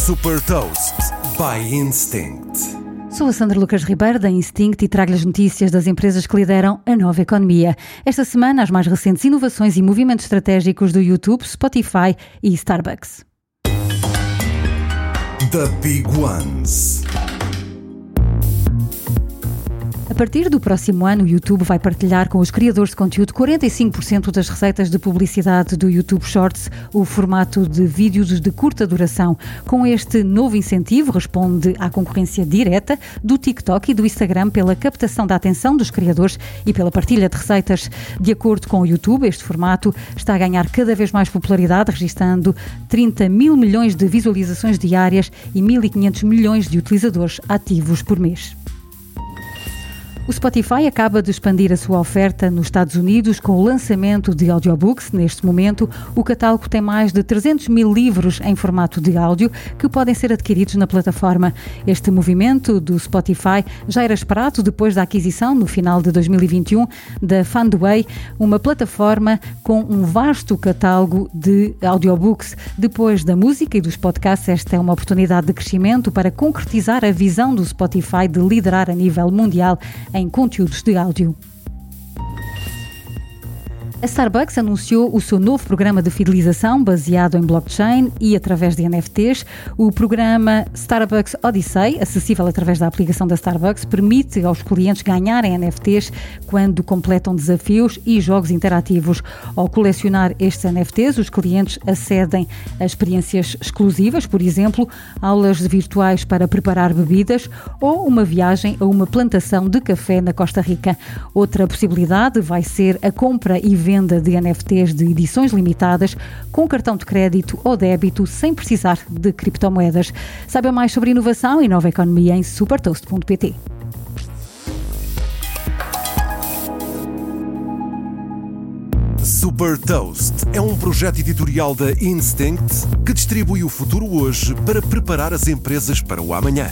Super Toast by Instinct. Sou a Sandra Lucas Ribeiro da Instinct e trago-lhe as notícias das empresas que lideram a nova economia. Esta semana, as mais recentes inovações e movimentos estratégicos do YouTube, Spotify e Starbucks. The Big Ones. Partir do próximo ano, o YouTube vai partilhar com os criadores de conteúdo 45% das receitas de publicidade do YouTube Shorts, o formato de vídeos de curta duração. Com este novo incentivo, responde à concorrência direta do TikTok e do Instagram pela captação da atenção dos criadores e pela partilha de receitas. De acordo com o YouTube, este formato está a ganhar cada vez mais popularidade, registando 30 mil milhões de visualizações diárias e 1.500 milhões de utilizadores ativos por mês. O Spotify acaba de expandir a sua oferta nos Estados Unidos com o lançamento de audiobooks. Neste momento, o catálogo tem mais de 300 mil livros em formato de áudio que podem ser adquiridos na plataforma. Este movimento do Spotify já era esperado depois da aquisição, no final de 2021, da Fundway, uma plataforma com um vasto catálogo de audiobooks. Depois da música e dos podcasts, esta é uma oportunidade de crescimento para concretizar a visão do Spotify de liderar a nível mundial em conteúdos de áudio. A Starbucks anunciou o seu novo programa de fidelização baseado em blockchain e através de NFTs. O programa Starbucks Odyssey, acessível através da aplicação da Starbucks, permite aos clientes ganharem NFTs quando completam desafios e jogos interativos. Ao colecionar estes NFTs, os clientes acedem a experiências exclusivas, por exemplo, aulas virtuais para preparar bebidas ou uma viagem a uma plantação de café na Costa Rica. Outra possibilidade vai ser a compra e venda venda de NFTs de edições limitadas com cartão de crédito ou débito sem precisar de criptomoedas. Saiba mais sobre inovação e nova economia em supertoast.pt. Super Toast é um projeto editorial da Instinct que distribui o futuro hoje para preparar as empresas para o amanhã.